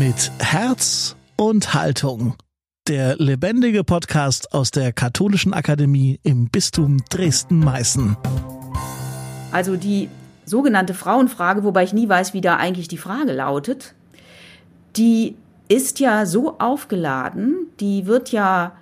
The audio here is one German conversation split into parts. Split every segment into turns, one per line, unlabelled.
mit Herz und Haltung. Der lebendige Podcast aus der Katholischen Akademie im Bistum Dresden-Meißen.
Also die sogenannte Frauenfrage, wobei ich nie weiß, wie da eigentlich die Frage lautet, die ist ja so aufgeladen, die wird ja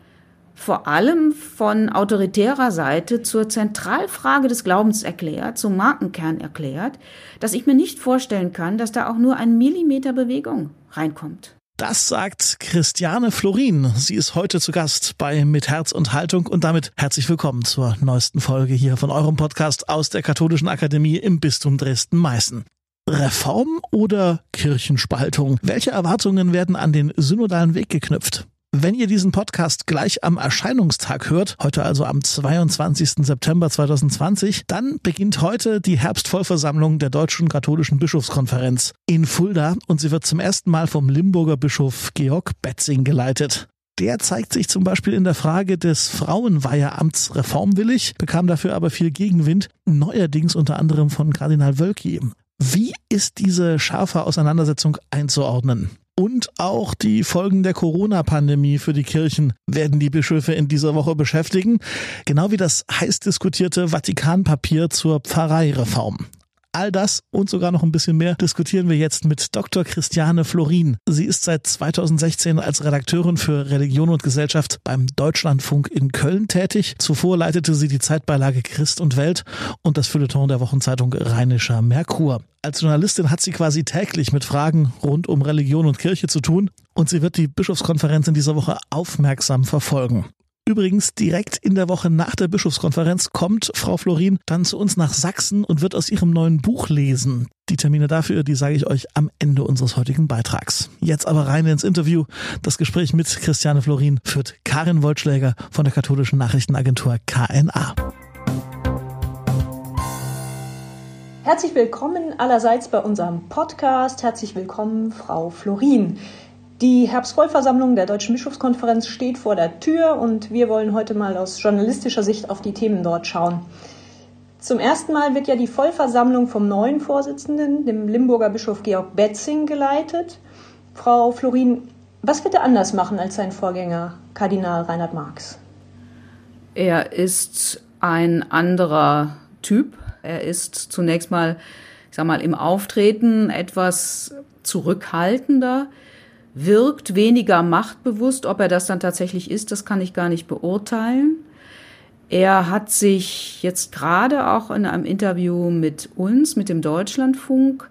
vor allem von autoritärer Seite zur Zentralfrage des Glaubens erklärt, zum Markenkern erklärt, dass ich mir nicht vorstellen kann, dass da auch nur ein Millimeter Bewegung reinkommt.
Das sagt Christiane Florin. Sie ist heute zu Gast bei Mit Herz und Haltung und damit herzlich willkommen zur neuesten Folge hier von eurem Podcast aus der Katholischen Akademie im Bistum Dresden-Meißen. Reform oder Kirchenspaltung? Welche Erwartungen werden an den synodalen Weg geknüpft? Wenn ihr diesen Podcast gleich am Erscheinungstag hört, heute also am 22. September 2020, dann beginnt heute die Herbstvollversammlung der Deutschen Katholischen Bischofskonferenz in Fulda und sie wird zum ersten Mal vom Limburger Bischof Georg Betzing geleitet. Der zeigt sich zum Beispiel in der Frage des Frauenweiheamts reformwillig, bekam dafür aber viel Gegenwind, neuerdings unter anderem von Kardinal Wölki. Wie ist diese scharfe Auseinandersetzung einzuordnen? Und auch die Folgen der Corona-Pandemie für die Kirchen werden die Bischöfe in dieser Woche beschäftigen, genau wie das heiß diskutierte Vatikanpapier zur Pfarreireform. All das und sogar noch ein bisschen mehr diskutieren wir jetzt mit Dr. Christiane Florin. Sie ist seit 2016 als Redakteurin für Religion und Gesellschaft beim Deutschlandfunk in Köln tätig. Zuvor leitete sie die Zeitbeilage Christ und Welt und das Feuilleton der Wochenzeitung Rheinischer Merkur. Als Journalistin hat sie quasi täglich mit Fragen rund um Religion und Kirche zu tun und sie wird die Bischofskonferenz in dieser Woche aufmerksam verfolgen. Übrigens, direkt in der Woche nach der Bischofskonferenz kommt Frau Florin dann zu uns nach Sachsen und wird aus ihrem neuen Buch lesen. Die Termine dafür, die sage ich euch am Ende unseres heutigen Beitrags. Jetzt aber rein ins Interview. Das Gespräch mit Christiane Florin führt Karin Wollschläger von der katholischen Nachrichtenagentur KNA.
Herzlich willkommen allerseits bei unserem Podcast. Herzlich willkommen, Frau Florin. Die Herbstvollversammlung der Deutschen Bischofskonferenz steht vor der Tür und wir wollen heute mal aus journalistischer Sicht auf die Themen dort schauen. Zum ersten Mal wird ja die Vollversammlung vom neuen Vorsitzenden, dem Limburger Bischof Georg Betzing, geleitet. Frau Florin, was wird er anders machen als sein Vorgänger, Kardinal Reinhard Marx?
Er ist ein anderer Typ. Er ist zunächst mal, ich sag mal, im Auftreten etwas zurückhaltender wirkt weniger machtbewusst. Ob er das dann tatsächlich ist, das kann ich gar nicht beurteilen. Er hat sich jetzt gerade auch in einem Interview mit uns, mit dem Deutschlandfunk,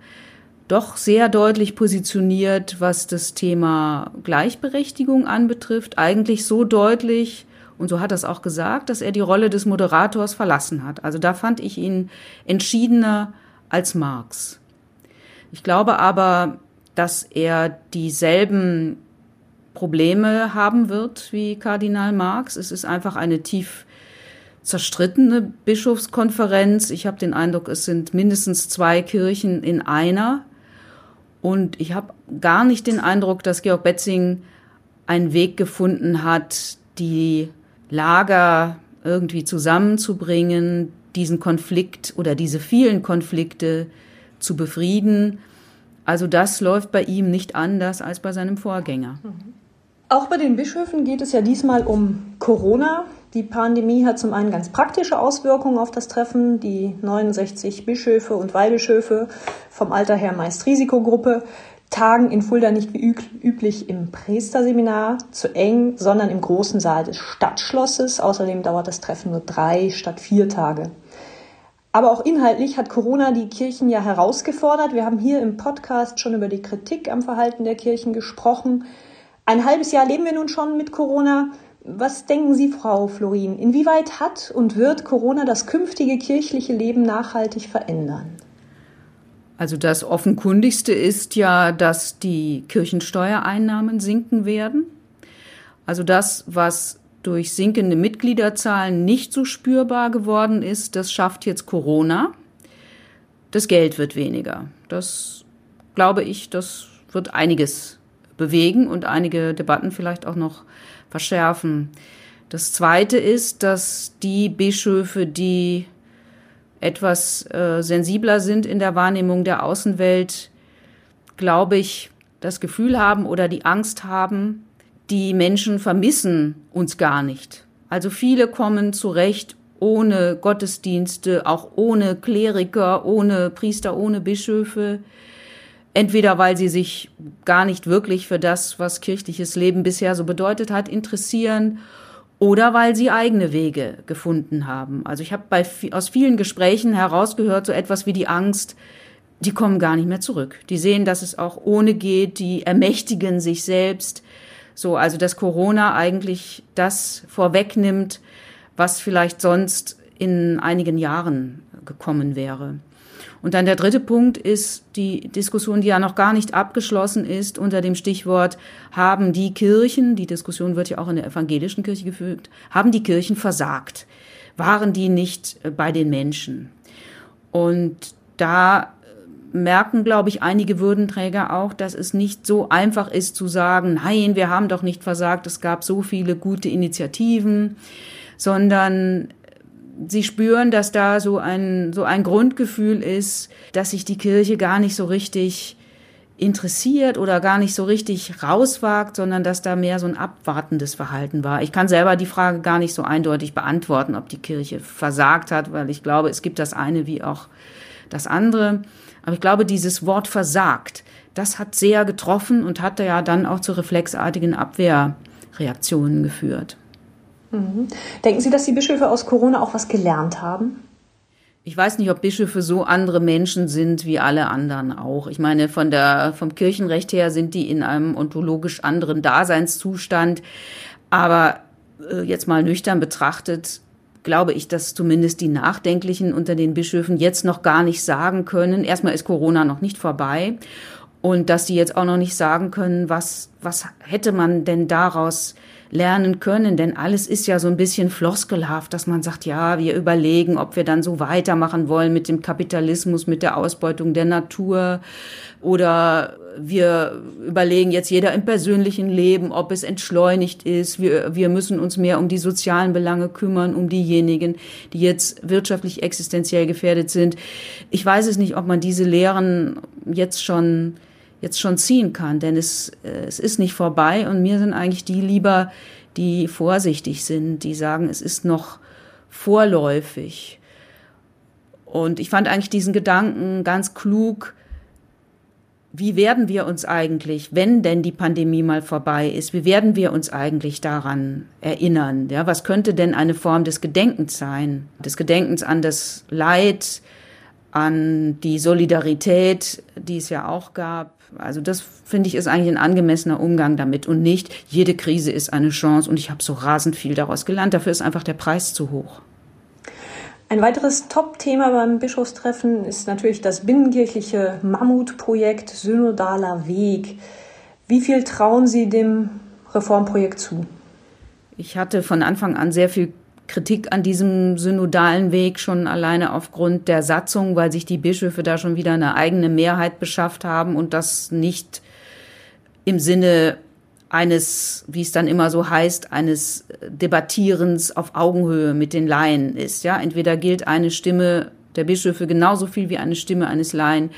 doch sehr deutlich positioniert, was das Thema Gleichberechtigung anbetrifft. Eigentlich so deutlich, und so hat er es auch gesagt, dass er die Rolle des Moderators verlassen hat. Also da fand ich ihn entschiedener als Marx. Ich glaube aber, dass er dieselben Probleme haben wird wie Kardinal Marx. Es ist einfach eine tief zerstrittene Bischofskonferenz. Ich habe den Eindruck, es sind mindestens zwei Kirchen in einer. Und ich habe gar nicht den Eindruck, dass Georg Betzing einen Weg gefunden hat, die Lager irgendwie zusammenzubringen, diesen Konflikt oder diese vielen Konflikte zu befrieden. Also das läuft bei ihm nicht anders als bei seinem Vorgänger.
Auch bei den Bischöfen geht es ja diesmal um Corona. Die Pandemie hat zum einen ganz praktische Auswirkungen auf das Treffen. Die 69 Bischöfe und Weihbischöfe vom Alter her meist Risikogruppe tagen in Fulda nicht wie üblich im Priesterseminar zu eng, sondern im großen Saal des Stadtschlosses. Außerdem dauert das Treffen nur drei statt vier Tage. Aber auch inhaltlich hat Corona die Kirchen ja herausgefordert. Wir haben hier im Podcast schon über die Kritik am Verhalten der Kirchen gesprochen. Ein halbes Jahr leben wir nun schon mit Corona. Was denken Sie, Frau Florin? Inwieweit hat und wird Corona das künftige kirchliche Leben nachhaltig verändern?
Also das Offenkundigste ist ja, dass die Kirchensteuereinnahmen sinken werden. Also das, was durch sinkende Mitgliederzahlen nicht so spürbar geworden ist, das schafft jetzt Corona. Das Geld wird weniger. Das glaube ich, das wird einiges bewegen und einige Debatten vielleicht auch noch verschärfen. Das Zweite ist, dass die Bischöfe, die etwas äh, sensibler sind in der Wahrnehmung der Außenwelt, glaube ich, das Gefühl haben oder die Angst haben, die Menschen vermissen uns gar nicht. Also viele kommen zurecht ohne Gottesdienste, auch ohne Kleriker, ohne Priester, ohne Bischöfe. Entweder weil sie sich gar nicht wirklich für das, was kirchliches Leben bisher so bedeutet hat, interessieren oder weil sie eigene Wege gefunden haben. Also ich habe aus vielen Gesprächen herausgehört, so etwas wie die Angst, die kommen gar nicht mehr zurück. Die sehen, dass es auch ohne geht, die ermächtigen sich selbst. So, also dass Corona eigentlich das vorwegnimmt, was vielleicht sonst in einigen Jahren gekommen wäre. Und dann der dritte Punkt ist die Diskussion, die ja noch gar nicht abgeschlossen ist, unter dem Stichwort, haben die Kirchen, die Diskussion wird ja auch in der evangelischen Kirche geführt, haben die Kirchen versagt? Waren die nicht bei den Menschen? Und da merken, glaube ich, einige Würdenträger auch, dass es nicht so einfach ist zu sagen, nein, wir haben doch nicht versagt, es gab so viele gute Initiativen, sondern sie spüren, dass da so ein, so ein Grundgefühl ist, dass sich die Kirche gar nicht so richtig interessiert oder gar nicht so richtig rauswagt, sondern dass da mehr so ein abwartendes Verhalten war. Ich kann selber die Frage gar nicht so eindeutig beantworten, ob die Kirche versagt hat, weil ich glaube, es gibt das eine wie auch das andere. Aber ich glaube, dieses Wort versagt, das hat sehr getroffen und hatte ja dann auch zu reflexartigen Abwehrreaktionen geführt.
Mhm. Denken Sie, dass die Bischöfe aus Corona auch was gelernt haben?
Ich weiß nicht, ob Bischöfe so andere Menschen sind wie alle anderen auch. Ich meine, von der, vom Kirchenrecht her sind die in einem ontologisch anderen Daseinszustand. Aber äh, jetzt mal nüchtern betrachtet, glaube ich, dass zumindest die Nachdenklichen unter den Bischöfen jetzt noch gar nicht sagen können. Erstmal ist Corona noch nicht vorbei. Und dass die jetzt auch noch nicht sagen können, was, was hätte man denn daraus lernen können, denn alles ist ja so ein bisschen floskelhaft, dass man sagt, ja, wir überlegen, ob wir dann so weitermachen wollen mit dem Kapitalismus, mit der Ausbeutung der Natur oder wir überlegen jetzt jeder im persönlichen Leben, ob es entschleunigt ist. Wir, wir müssen uns mehr um die sozialen Belange kümmern, um diejenigen, die jetzt wirtschaftlich existenziell gefährdet sind. Ich weiß es nicht, ob man diese Lehren jetzt schon jetzt schon ziehen kann, denn es, äh, es ist nicht vorbei und mir sind eigentlich die lieber, die vorsichtig sind, die sagen, es ist noch vorläufig. Und ich fand eigentlich diesen Gedanken ganz klug, wie werden wir uns eigentlich, wenn denn die Pandemie mal vorbei ist, wie werden wir uns eigentlich daran erinnern? Ja, was könnte denn eine Form des Gedenkens sein? Des Gedenkens an das Leid, an die Solidarität, die es ja auch gab. Also das finde ich ist eigentlich ein angemessener Umgang damit und nicht jede Krise ist eine Chance und ich habe so rasend viel daraus gelernt. Dafür ist einfach der Preis zu hoch.
Ein weiteres Top-Thema beim Bischofstreffen ist natürlich das binnenkirchliche Mammutprojekt Synodaler Weg. Wie viel trauen Sie dem Reformprojekt zu?
Ich hatte von Anfang an sehr viel Kritik an diesem synodalen Weg schon alleine aufgrund der Satzung, weil sich die Bischöfe da schon wieder eine eigene Mehrheit beschafft haben und das nicht im Sinne eines, wie es dann immer so heißt, eines Debattierens auf Augenhöhe mit den Laien ist. Ja, entweder gilt eine Stimme der Bischöfe genauso viel wie eine Stimme eines Laien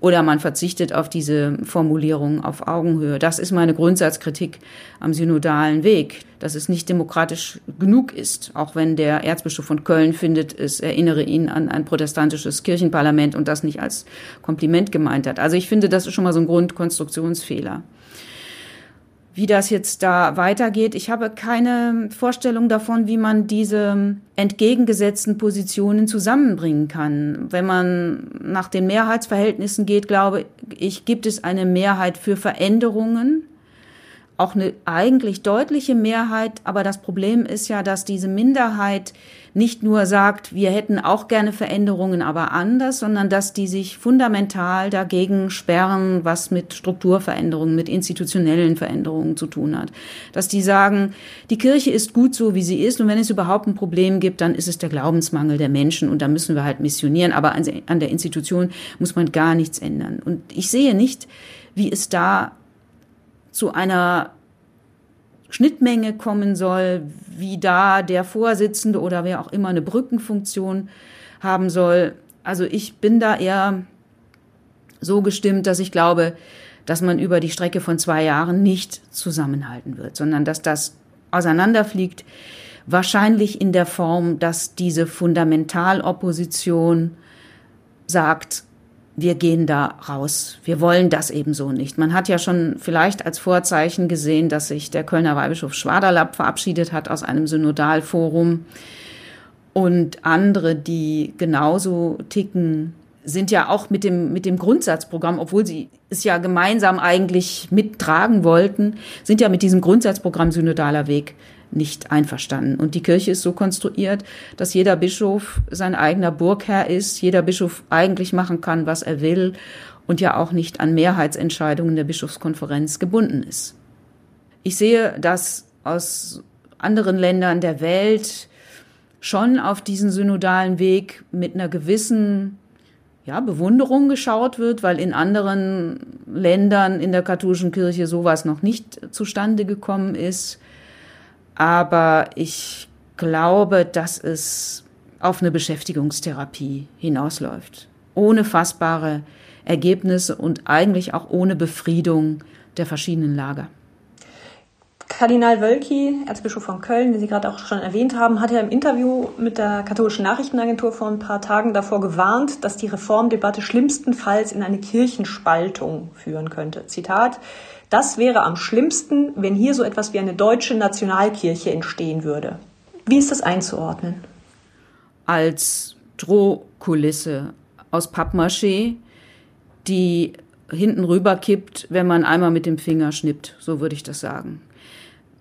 oder man verzichtet auf diese Formulierung auf Augenhöhe. Das ist meine Grundsatzkritik am synodalen Weg, dass es nicht demokratisch genug ist, auch wenn der Erzbischof von Köln findet, es erinnere ihn an ein protestantisches Kirchenparlament und das nicht als Kompliment gemeint hat. Also ich finde, das ist schon mal so ein Grundkonstruktionsfehler wie das jetzt da weitergeht. Ich habe keine Vorstellung davon, wie man diese entgegengesetzten Positionen zusammenbringen kann. Wenn man nach den Mehrheitsverhältnissen geht, glaube ich, gibt es eine Mehrheit für Veränderungen auch eine eigentlich deutliche Mehrheit. Aber das Problem ist ja, dass diese Minderheit nicht nur sagt, wir hätten auch gerne Veränderungen, aber anders, sondern dass die sich fundamental dagegen sperren, was mit Strukturveränderungen, mit institutionellen Veränderungen zu tun hat. Dass die sagen, die Kirche ist gut so, wie sie ist und wenn es überhaupt ein Problem gibt, dann ist es der Glaubensmangel der Menschen und da müssen wir halt missionieren, aber an der Institution muss man gar nichts ändern. Und ich sehe nicht, wie es da zu einer Schnittmenge kommen soll, wie da der Vorsitzende oder wer auch immer eine Brückenfunktion haben soll. Also ich bin da eher so gestimmt, dass ich glaube, dass man über die Strecke von zwei Jahren nicht zusammenhalten wird, sondern dass das auseinanderfliegt, wahrscheinlich in der Form, dass diese Fundamentalopposition sagt, wir gehen da raus. Wir wollen das ebenso nicht. Man hat ja schon vielleicht als Vorzeichen gesehen, dass sich der Kölner Weihbischof Schwaderlapp verabschiedet hat aus einem Synodalforum. Und andere, die genauso ticken, sind ja auch mit dem, mit dem Grundsatzprogramm, obwohl sie es ja gemeinsam eigentlich mittragen wollten, sind ja mit diesem Grundsatzprogramm Synodaler Weg nicht einverstanden. Und die Kirche ist so konstruiert, dass jeder Bischof sein eigener Burgherr ist, jeder Bischof eigentlich machen kann, was er will und ja auch nicht an Mehrheitsentscheidungen der Bischofskonferenz gebunden ist. Ich sehe, dass aus anderen Ländern der Welt schon auf diesen synodalen Weg mit einer gewissen ja, Bewunderung geschaut wird, weil in anderen Ländern in der katholischen Kirche sowas noch nicht zustande gekommen ist. Aber ich glaube, dass es auf eine Beschäftigungstherapie hinausläuft. Ohne fassbare Ergebnisse und eigentlich auch ohne Befriedung der verschiedenen Lager.
Kardinal Wölki, Erzbischof von Köln, den Sie gerade auch schon erwähnt haben, hat ja im Interview mit der katholischen Nachrichtenagentur vor ein paar Tagen davor gewarnt, dass die Reformdebatte schlimmstenfalls in eine Kirchenspaltung führen könnte. Zitat, das wäre am schlimmsten, wenn hier so etwas wie eine deutsche Nationalkirche entstehen würde. Wie ist das einzuordnen?
Als Drohkulisse aus Pappmaché, die hinten rüber kippt, wenn man einmal mit dem Finger schnippt, so würde ich das sagen.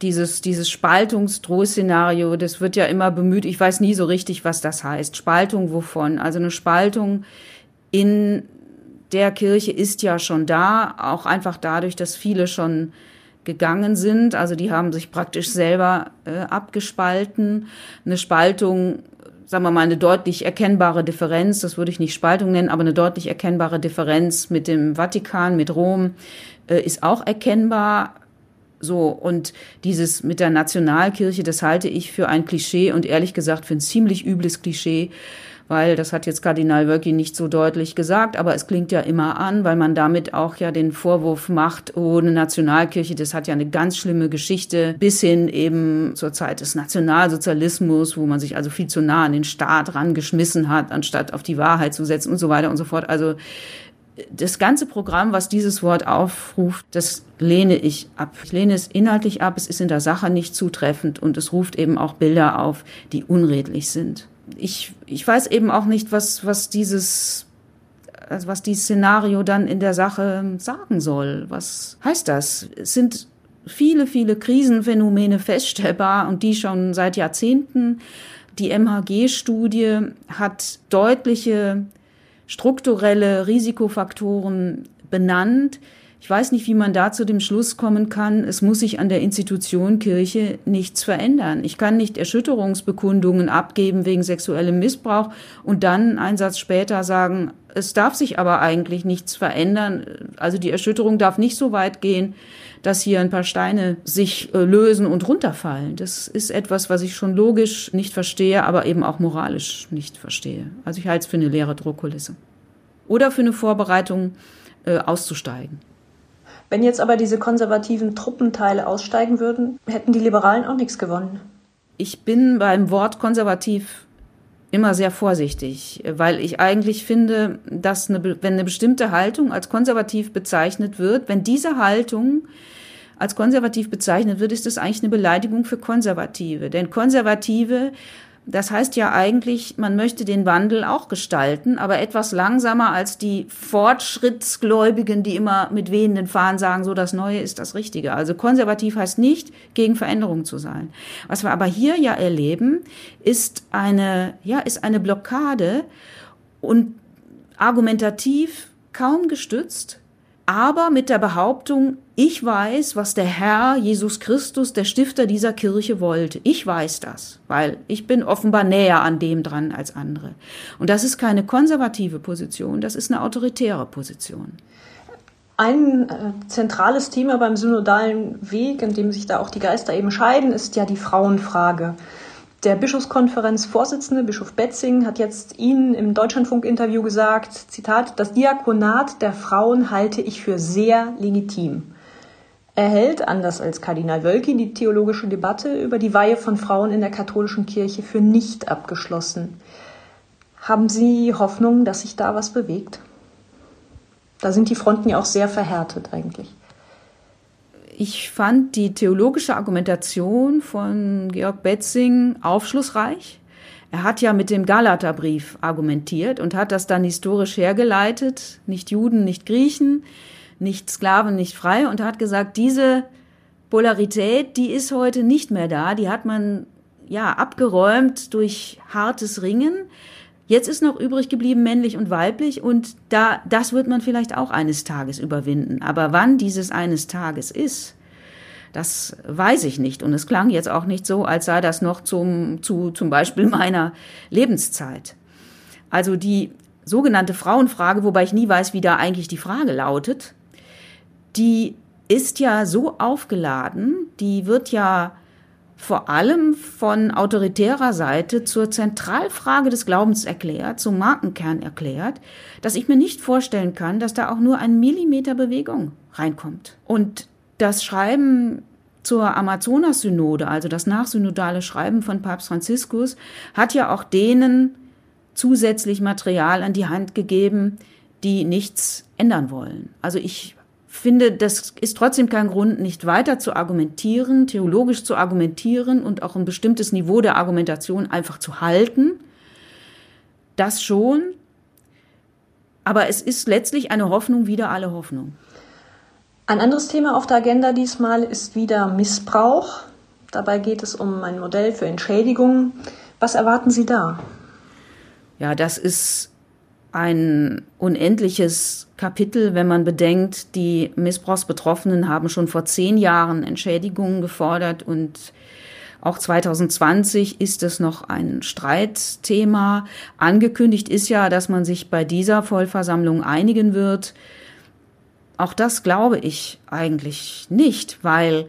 Dieses, dieses Spaltungsdrohszenario, das wird ja immer bemüht. Ich weiß nie so richtig, was das heißt. Spaltung wovon? Also eine Spaltung in der Kirche ist ja schon da, auch einfach dadurch, dass viele schon gegangen sind. Also die haben sich praktisch selber äh, abgespalten. Eine Spaltung, sagen wir mal, eine deutlich erkennbare Differenz, das würde ich nicht Spaltung nennen, aber eine deutlich erkennbare Differenz mit dem Vatikan, mit Rom, äh, ist auch erkennbar. So, und dieses mit der Nationalkirche, das halte ich für ein Klischee und ehrlich gesagt für ein ziemlich übles Klischee, weil das hat jetzt Kardinal Wölki nicht so deutlich gesagt, aber es klingt ja immer an, weil man damit auch ja den Vorwurf macht, oh, eine Nationalkirche, das hat ja eine ganz schlimme Geschichte, bis hin eben zur Zeit des Nationalsozialismus, wo man sich also viel zu nah an den Staat rangeschmissen hat, anstatt auf die Wahrheit zu setzen und so weiter und so fort. Also das ganze Programm, was dieses Wort aufruft, das lehne ich ab. Ich lehne es inhaltlich ab, es ist in der Sache nicht zutreffend und es ruft eben auch Bilder auf, die unredlich sind ich, ich weiß eben auch nicht, was, was dieses, also was dieses Szenario dann in der Sache sagen soll. Was heißt das? Es sind viele, viele Krisenphänomene feststellbar und die schon seit Jahrzehnten. Die MHG-Studie hat deutliche strukturelle Risikofaktoren benannt, ich weiß nicht, wie man da zu dem Schluss kommen kann, es muss sich an der Institution Kirche nichts verändern. Ich kann nicht Erschütterungsbekundungen abgeben wegen sexuellem Missbrauch und dann einen Satz später sagen, es darf sich aber eigentlich nichts verändern. Also die Erschütterung darf nicht so weit gehen, dass hier ein paar Steine sich äh, lösen und runterfallen. Das ist etwas, was ich schon logisch nicht verstehe, aber eben auch moralisch nicht verstehe. Also ich halte es für eine leere Druckkulisse. Oder für eine Vorbereitung äh, auszusteigen.
Wenn jetzt aber diese konservativen Truppenteile aussteigen würden, hätten die Liberalen auch nichts gewonnen.
Ich bin beim Wort konservativ immer sehr vorsichtig, weil ich eigentlich finde, dass eine, wenn eine bestimmte Haltung als konservativ bezeichnet wird, wenn diese Haltung als konservativ bezeichnet wird, ist das eigentlich eine Beleidigung für Konservative. Denn Konservative das heißt ja eigentlich, man möchte den Wandel auch gestalten, aber etwas langsamer als die Fortschrittsgläubigen, die immer mit wehenden Fahnen sagen, so das Neue ist das Richtige. Also konservativ heißt nicht, gegen Veränderung zu sein. Was wir aber hier ja erleben, ist eine, ja, ist eine Blockade und argumentativ kaum gestützt, aber mit der Behauptung, ich weiß, was der Herr Jesus Christus, der Stifter dieser Kirche, wollte. Ich weiß das, weil ich bin offenbar näher an dem dran als andere. Und das ist keine konservative Position, das ist eine autoritäre Position.
Ein äh, zentrales Thema beim synodalen Weg, in dem sich da auch die Geister eben scheiden, ist ja die Frauenfrage. Der Bischofskonferenzvorsitzende, Bischof Betzing, hat jetzt Ihnen im Deutschlandfunk-Interview gesagt, Zitat, das Diakonat der Frauen halte ich für sehr legitim. Er hält, anders als Kardinal Wölki, die theologische Debatte über die Weihe von Frauen in der katholischen Kirche für nicht abgeschlossen. Haben Sie Hoffnung, dass sich da was bewegt? Da sind die Fronten ja auch sehr verhärtet eigentlich.
Ich fand die theologische Argumentation von Georg Betzing aufschlussreich. Er hat ja mit dem Galaterbrief argumentiert und hat das dann historisch hergeleitet. Nicht Juden, nicht Griechen, nicht Sklaven, nicht frei und hat gesagt, diese Polarität, die ist heute nicht mehr da. Die hat man ja abgeräumt durch hartes Ringen. Jetzt ist noch übrig geblieben männlich und weiblich und da, das wird man vielleicht auch eines Tages überwinden. Aber wann dieses eines Tages ist, das weiß ich nicht. Und es klang jetzt auch nicht so, als sei das noch zum, zu, zum Beispiel meiner Lebenszeit. Also die sogenannte Frauenfrage, wobei ich nie weiß, wie da eigentlich die Frage lautet, die ist ja so aufgeladen, die wird ja vor allem von autoritärer Seite zur Zentralfrage des Glaubens erklärt, zum Markenkern erklärt, dass ich mir nicht vorstellen kann, dass da auch nur ein Millimeter Bewegung reinkommt. Und das Schreiben zur Amazonas-Synode, also das nachsynodale Schreiben von Papst Franziskus, hat ja auch denen zusätzlich Material an die Hand gegeben, die nichts ändern wollen. Also ich finde, das ist trotzdem kein Grund, nicht weiter zu argumentieren, theologisch zu argumentieren und auch ein bestimmtes Niveau der Argumentation einfach zu halten. Das schon. Aber es ist letztlich eine Hoffnung wieder alle Hoffnung.
Ein anderes Thema auf der Agenda diesmal ist wieder Missbrauch. Dabei geht es um ein Modell für Entschädigung. Was erwarten Sie da?
Ja, das ist ein unendliches Kapitel, wenn man bedenkt, die Missbrauchsbetroffenen haben schon vor zehn Jahren Entschädigungen gefordert und auch 2020 ist es noch ein Streitthema. Angekündigt ist ja, dass man sich bei dieser Vollversammlung einigen wird. Auch das glaube ich eigentlich nicht, weil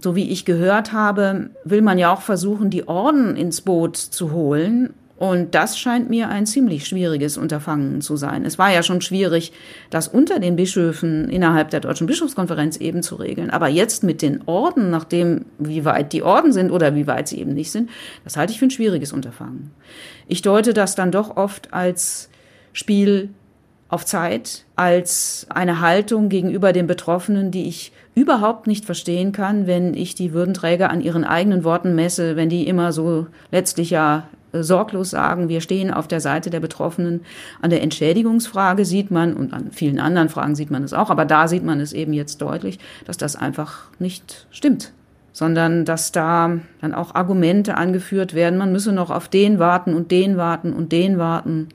so wie ich gehört habe, will man ja auch versuchen, die Orden ins Boot zu holen. Und das scheint mir ein ziemlich schwieriges Unterfangen zu sein. Es war ja schon schwierig, das unter den Bischöfen innerhalb der Deutschen Bischofskonferenz eben zu regeln. Aber jetzt mit den Orden, nachdem, wie weit die Orden sind oder wie weit sie eben nicht sind, das halte ich für ein schwieriges Unterfangen. Ich deute das dann doch oft als Spiel auf Zeit, als eine Haltung gegenüber den Betroffenen, die ich überhaupt nicht verstehen kann, wenn ich die Würdenträger an ihren eigenen Worten messe, wenn die immer so letztlich ja sorglos sagen, wir stehen auf der Seite der Betroffenen. An der Entschädigungsfrage sieht man, und an vielen anderen Fragen sieht man es auch, aber da sieht man es eben jetzt deutlich, dass das einfach nicht stimmt sondern dass da dann auch Argumente angeführt werden, man müsse noch auf den warten und den warten und den warten.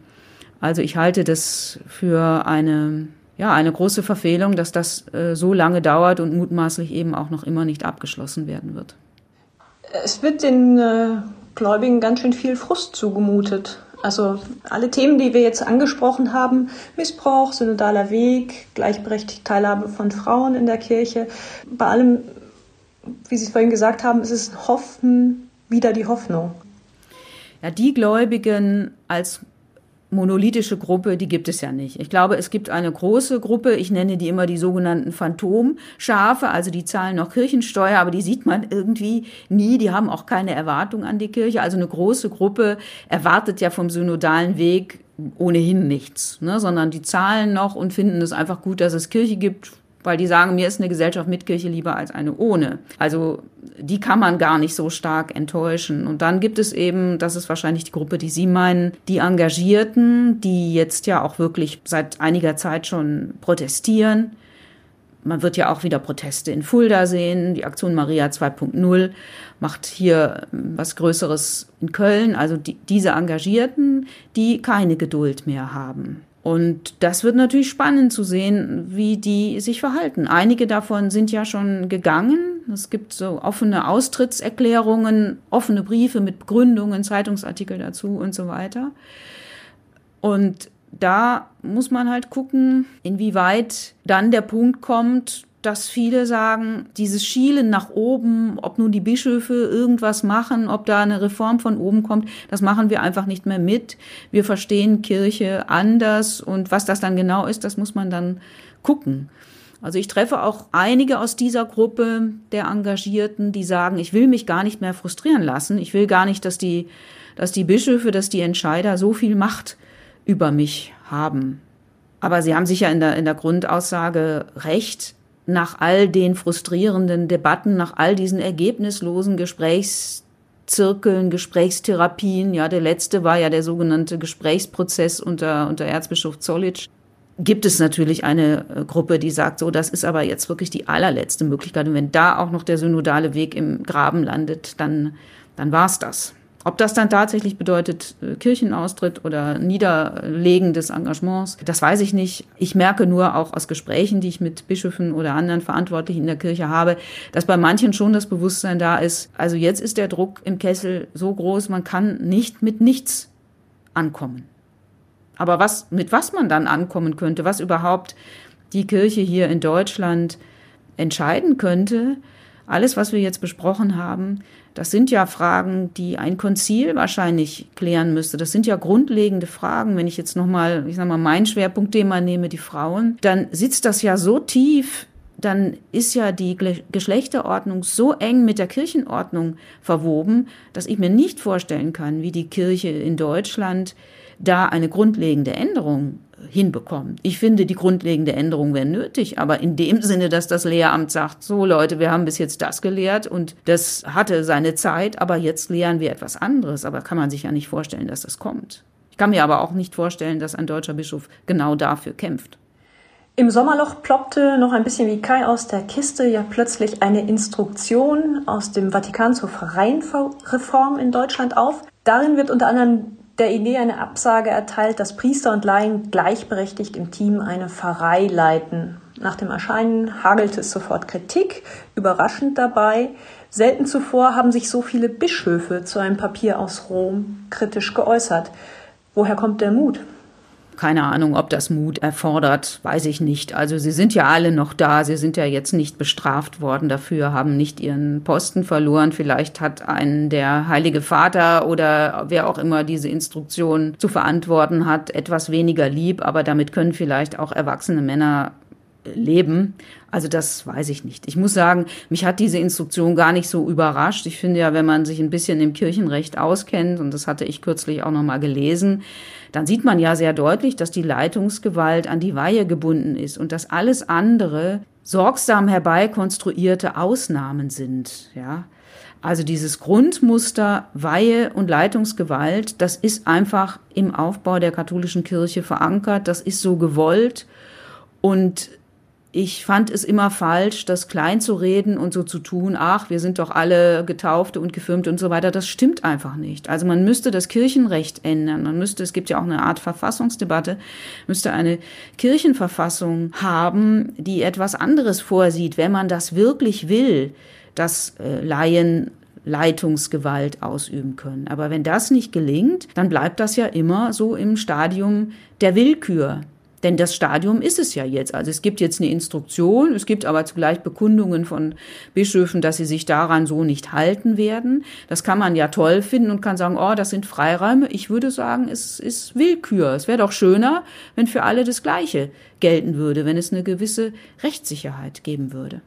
Also ich halte das für eine, ja, eine große Verfehlung, dass das äh, so lange dauert und mutmaßlich eben auch noch immer nicht abgeschlossen werden wird.
Es wird den äh, Gläubigen ganz schön viel Frust zugemutet. Also alle Themen, die wir jetzt angesprochen haben, Missbrauch, synodaler Weg, gleichberechtigte Teilhabe von Frauen in der Kirche, bei allem, wie Sie es vorhin gesagt haben, ist es Hoffen wieder die Hoffnung.
Ja, die Gläubigen als monolithische Gruppe, die gibt es ja nicht. Ich glaube, es gibt eine große Gruppe, ich nenne die immer die sogenannten Phantomschafe, also die zahlen noch Kirchensteuer, aber die sieht man irgendwie nie, die haben auch keine Erwartung an die Kirche. Also eine große Gruppe erwartet ja vom synodalen Weg ohnehin nichts, ne, sondern die zahlen noch und finden es einfach gut, dass es Kirche gibt, weil die sagen, mir ist eine Gesellschaft mit Kirche lieber als eine ohne. Also die kann man gar nicht so stark enttäuschen. Und dann gibt es eben, das ist wahrscheinlich die Gruppe, die Sie meinen, die Engagierten, die jetzt ja auch wirklich seit einiger Zeit schon protestieren. Man wird ja auch wieder Proteste in Fulda sehen. Die Aktion Maria 2.0 macht hier was Größeres in Köln. Also die, diese Engagierten, die keine Geduld mehr haben. Und das wird natürlich spannend zu sehen, wie die sich verhalten. Einige davon sind ja schon gegangen. Es gibt so offene Austrittserklärungen, offene Briefe mit Begründungen, Zeitungsartikel dazu und so weiter. Und da muss man halt gucken, inwieweit dann der Punkt kommt, dass viele sagen, dieses Schielen nach oben, ob nun die Bischöfe irgendwas machen, ob da eine Reform von oben kommt, das machen wir einfach nicht mehr mit. Wir verstehen Kirche anders und was das dann genau ist, das muss man dann gucken. Also ich treffe auch einige aus dieser Gruppe der Engagierten, die sagen, ich will mich gar nicht mehr frustrieren lassen. Ich will gar nicht, dass die, dass die Bischöfe, dass die Entscheider so viel Macht über mich haben. Aber sie haben sicher in der, in der Grundaussage recht nach all den frustrierenden Debatten, nach all diesen ergebnislosen Gesprächszirkeln, Gesprächstherapien, ja, der letzte war ja der sogenannte Gesprächsprozess unter, unter Erzbischof Zollitsch, gibt es natürlich eine äh, Gruppe, die sagt, so, das ist aber jetzt wirklich die allerletzte Möglichkeit. Und wenn da auch noch der synodale Weg im Graben landet, dann, dann war's das. Ob das dann tatsächlich bedeutet äh, Kirchenaustritt oder Niederlegen des Engagements, das weiß ich nicht. Ich merke nur auch aus Gesprächen, die ich mit Bischöfen oder anderen Verantwortlichen in der Kirche habe, dass bei manchen schon das Bewusstsein da ist, also jetzt ist der Druck im Kessel so groß, man kann nicht mit nichts ankommen. Aber was, mit was man dann ankommen könnte, was überhaupt die Kirche hier in Deutschland entscheiden könnte, alles, was wir jetzt besprochen haben, das sind ja Fragen, die ein Konzil wahrscheinlich klären müsste. Das sind ja grundlegende Fragen. Wenn ich jetzt nochmal, ich sag mal, mein Schwerpunktthema nehme, die Frauen, dann sitzt das ja so tief, dann ist ja die Geschlechterordnung so eng mit der Kirchenordnung verwoben, dass ich mir nicht vorstellen kann, wie die Kirche in Deutschland da eine grundlegende Änderung hinbekommen. Ich finde, die grundlegende Änderung wäre nötig, aber in dem Sinne, dass das Lehramt sagt, so Leute, wir haben bis jetzt das gelehrt und das hatte seine Zeit, aber jetzt lehren wir etwas anderes. Aber kann man sich ja nicht vorstellen, dass das kommt. Ich kann mir aber auch nicht vorstellen, dass ein deutscher Bischof genau dafür kämpft.
Im Sommerloch ploppte noch ein bisschen wie Kai aus der Kiste ja plötzlich eine Instruktion aus dem Vatikan zur Vereinsreform in Deutschland auf. Darin wird unter anderem der Idee eine Absage erteilt, dass Priester und Laien gleichberechtigt im Team eine Pfarrei leiten. Nach dem Erscheinen hagelte es sofort Kritik, überraschend dabei. Selten zuvor haben sich so viele Bischöfe zu einem Papier aus Rom kritisch geäußert. Woher kommt der Mut?
Keine Ahnung, ob das Mut erfordert, weiß ich nicht. Also sie sind ja alle noch da. Sie sind ja jetzt nicht bestraft worden dafür, haben nicht ihren Posten verloren. Vielleicht hat einen der Heilige Vater oder wer auch immer diese Instruktion zu verantworten hat, etwas weniger lieb. Aber damit können vielleicht auch erwachsene Männer leben. Also das weiß ich nicht. Ich muss sagen, mich hat diese Instruktion gar nicht so überrascht. Ich finde ja, wenn man sich ein bisschen im Kirchenrecht auskennt, und das hatte ich kürzlich auch noch mal gelesen, dann sieht man ja sehr deutlich, dass die Leitungsgewalt an die Weihe gebunden ist und dass alles andere sorgsam herbeikonstruierte Ausnahmen sind, ja. Also dieses Grundmuster Weihe und Leitungsgewalt, das ist einfach im Aufbau der katholischen Kirche verankert, das ist so gewollt und ich fand es immer falsch, das klein zu reden und so zu tun, ach, wir sind doch alle Getaufte und Gefirmte und so weiter. Das stimmt einfach nicht. Also man müsste das Kirchenrecht ändern. Man müsste, es gibt ja auch eine Art Verfassungsdebatte, müsste eine Kirchenverfassung haben, die etwas anderes vorsieht, wenn man das wirklich will, dass äh, Laien Leitungsgewalt ausüben können. Aber wenn das nicht gelingt, dann bleibt das ja immer so im Stadium der Willkür. Denn das Stadium ist es ja jetzt. Also es gibt jetzt eine Instruktion, es gibt aber zugleich Bekundungen von Bischöfen, dass sie sich daran so nicht halten werden. Das kann man ja toll finden und kann sagen, oh, das sind Freiräume. Ich würde sagen, es ist Willkür. Es wäre doch schöner, wenn für alle das Gleiche gelten würde, wenn es eine gewisse Rechtssicherheit geben würde.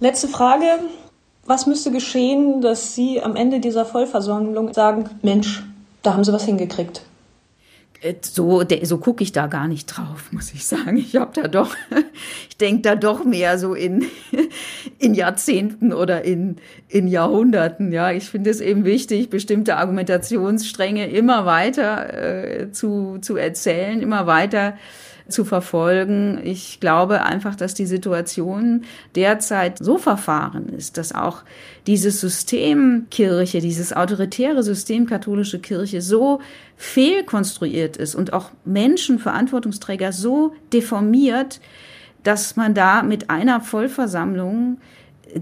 Letzte Frage. Was müsste geschehen, dass Sie am Ende dieser Vollversammlung sagen, Mensch, da haben Sie was hingekriegt?
Äh, so, so gucke ich da gar nicht drauf, muss ich sagen. Ich habe da doch, ich denke da doch mehr so in, in Jahrzehnten oder in, in Jahrhunderten. Ja, ich finde es eben wichtig, bestimmte Argumentationsstränge immer weiter äh, zu, zu erzählen, immer weiter zu verfolgen. Ich glaube einfach, dass die Situation derzeit so verfahren ist, dass auch dieses System Kirche, dieses autoritäre System katholische Kirche so fehlkonstruiert ist und auch Menschen, Verantwortungsträger so deformiert, dass man da mit einer Vollversammlung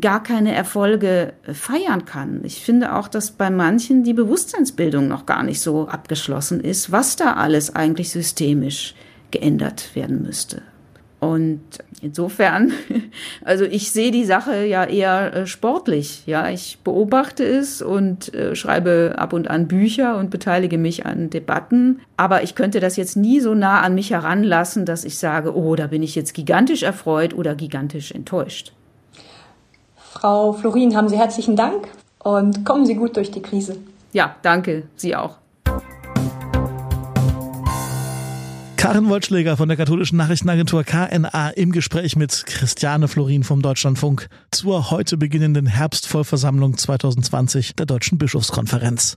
gar keine Erfolge feiern kann. Ich finde auch, dass bei manchen die Bewusstseinsbildung noch gar nicht so abgeschlossen ist, was da alles eigentlich systemisch geändert werden müsste. Und insofern, also ich sehe die Sache ja eher äh, sportlich. Ja, ich beobachte es und äh, schreibe ab und an Bücher und beteilige mich an Debatten. Aber ich könnte das jetzt nie so nah an mich heranlassen, dass ich sage, oh, da bin ich jetzt gigantisch erfreut oder gigantisch enttäuscht.
Frau Florin, haben Sie herzlichen Dank und kommen Sie gut durch die Krise.
Ja, danke. Sie auch.
Karin Wollschläger von der katholischen Nachrichtenagentur KNA im Gespräch mit Christiane Florin vom Deutschlandfunk zur heute beginnenden Herbstvollversammlung 2020 der Deutschen Bischofskonferenz.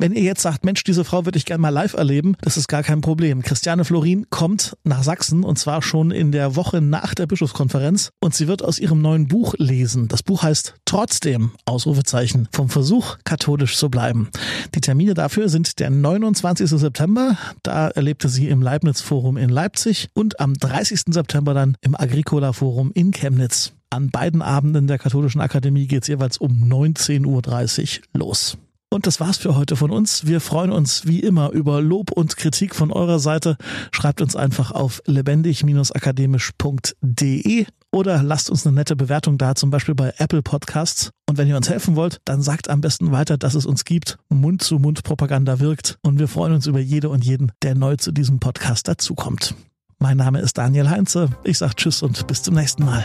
Wenn ihr jetzt sagt, Mensch, diese Frau würde ich gerne mal live erleben, das ist gar kein Problem. Christiane Florin kommt nach Sachsen und zwar schon in der Woche nach der Bischofskonferenz und sie wird aus ihrem neuen Buch lesen. Das Buch heißt Trotzdem, Ausrufezeichen, vom Versuch, katholisch zu bleiben. Die Termine dafür sind der 29. September, da erlebte sie im Leibniz Forum in Leipzig und am 30. September dann im Agricola Forum in Chemnitz. An beiden Abenden der Katholischen Akademie geht es jeweils um 19.30 Uhr los. Und das war's für heute von uns. Wir freuen uns wie immer über Lob und Kritik von eurer Seite. Schreibt uns einfach auf lebendig-akademisch.de oder lasst uns eine nette Bewertung da, zum Beispiel bei Apple Podcasts. Und wenn ihr uns helfen wollt, dann sagt am besten weiter, dass es uns gibt. Mund-zu-Mund-Propaganda wirkt. Und wir freuen uns über jede und jeden, der neu zu diesem Podcast dazukommt. Mein Name ist Daniel Heinze. Ich sage Tschüss und bis zum nächsten Mal.